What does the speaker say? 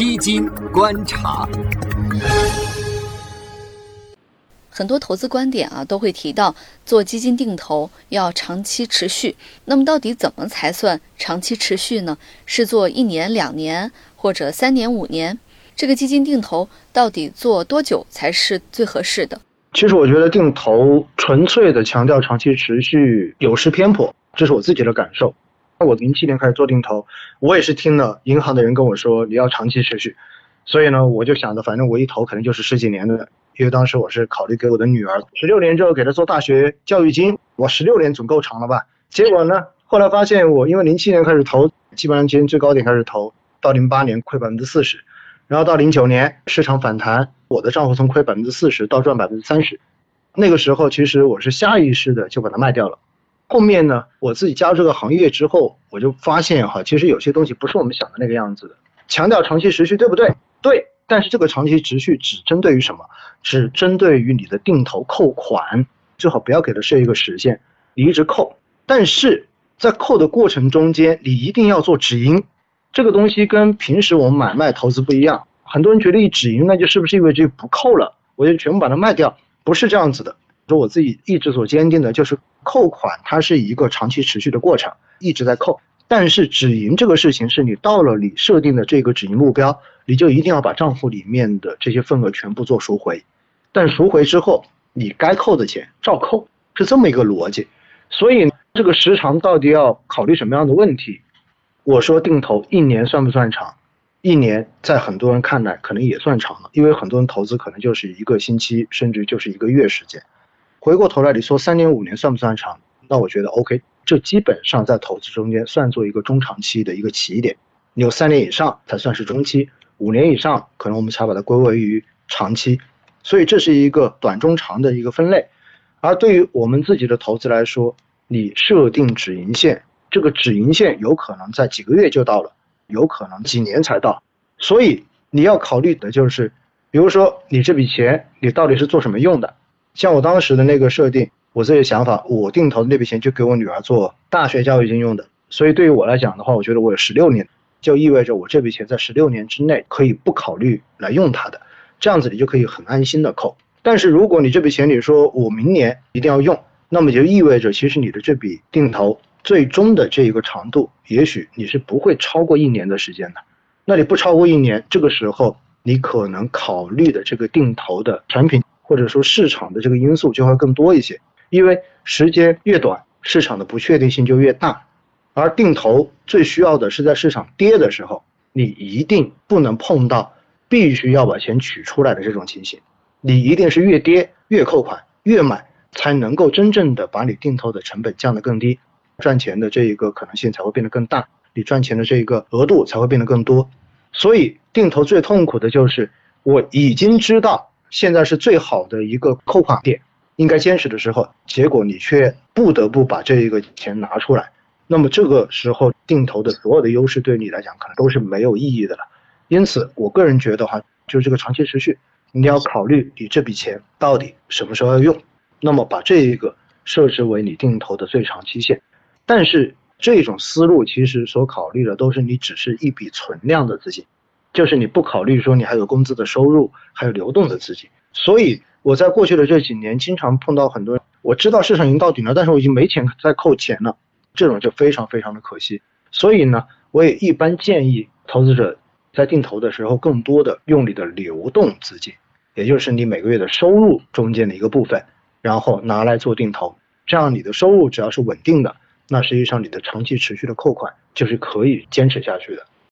基金观察。很多投资观点啊，都会提到做基金定投要长期持续。那么，到底怎么才算长期持续呢？是做一年、两年，或者三年、五年？这个基金定投到底做多久才是最合适的？其实，我觉得定投纯粹的强调长期持续有失偏颇，这是我自己的感受。那我零七年开始做定投，我也是听了银行的人跟我说你要长期持续，所以呢，我就想着反正我一投可能就是十几年的。因为当时我是考虑给我的女儿十六年之后给她做大学教育金，我十六年总够长了吧？结果呢，后来发现我因为零七年开始投，基本上今最高点开始投，到零八年亏百分之四十，然后到零九年市场反弹，我的账户从亏百分之四十到赚百分之三十，那个时候其实我是下意识的就把它卖掉了。后面呢，我自己加入这个行业之后，我就发现哈，其实有些东西不是我们想的那个样子的。强调长期持续，对不对？对。但是这个长期持续只针对于什么？只针对于你的定投扣款，最好不要给它设一个时限，你一直扣。但是在扣的过程中间，你一定要做止盈。这个东西跟平时我们买卖投资不一样。很多人觉得一止盈，那就是不是意味着不扣了？我就全部把它卖掉？不是这样子的。说我自己一直所坚定的就是扣款，它是一个长期持续的过程，一直在扣。但是止盈这个事情，是你到了你设定的这个止盈目标，你就一定要把账户里面的这些份额全部做赎回。但赎回之后，你该扣的钱照扣，是这么一个逻辑。所以这个时长到底要考虑什么样的问题？我说定投一年算不算长？一年在很多人看来可能也算长了，因为很多人投资可能就是一个星期，甚至就是一个月时间。回过头来你说三年五年算不算长？那我觉得 OK。这基本上在投资中间算作一个中长期的一个起点，你有三年以上才算是中期，五年以上可能我们才把它归为于长期，所以这是一个短中长的一个分类。而对于我们自己的投资来说，你设定止盈线，这个止盈线有可能在几个月就到了，有可能几年才到，所以你要考虑的就是，比如说你这笔钱你到底是做什么用的，像我当时的那个设定。我自己的想法，我定投的那笔钱就给我女儿做大学教育金用的，所以对于我来讲的话，我觉得我有十六年，就意味着我这笔钱在十六年之内可以不考虑来用它的，这样子你就可以很安心的扣。但是如果你这笔钱你说我明年一定要用，那么就意味着其实你的这笔定投最终的这一个长度，也许你是不会超过一年的时间的。那你不超过一年，这个时候你可能考虑的这个定投的产品或者说市场的这个因素就会更多一些。因为时间越短，市场的不确定性就越大，而定投最需要的是在市场跌的时候，你一定不能碰到必须要把钱取出来的这种情形，你一定是越跌越扣款，越买才能够真正的把你定投的成本降得更低，赚钱的这一个可能性才会变得更大，你赚钱的这一个额度才会变得更多。所以定投最痛苦的就是我已经知道现在是最好的一个扣款点。应该坚持的时候，结果你却不得不把这一个钱拿出来，那么这个时候定投的所有的优势对你来讲可能都是没有意义的了。因此，我个人觉得哈，就是这个长期持续，你要考虑你这笔钱到底什么时候要用，那么把这一个设置为你定投的最长期限。但是这种思路其实所考虑的都是你只是一笔存量的资金，就是你不考虑说你还有工资的收入，还有流动的资金，所以。我在过去的这几年，经常碰到很多人，我知道市场已经到顶了，但是我已经没钱再扣钱了，这种就非常非常的可惜。所以呢，我也一般建议投资者在定投的时候，更多的用你的流动资金，也就是你每个月的收入中间的一个部分，然后拿来做定投，这样你的收入只要是稳定的，那实际上你的长期持续的扣款就是可以坚持下去的。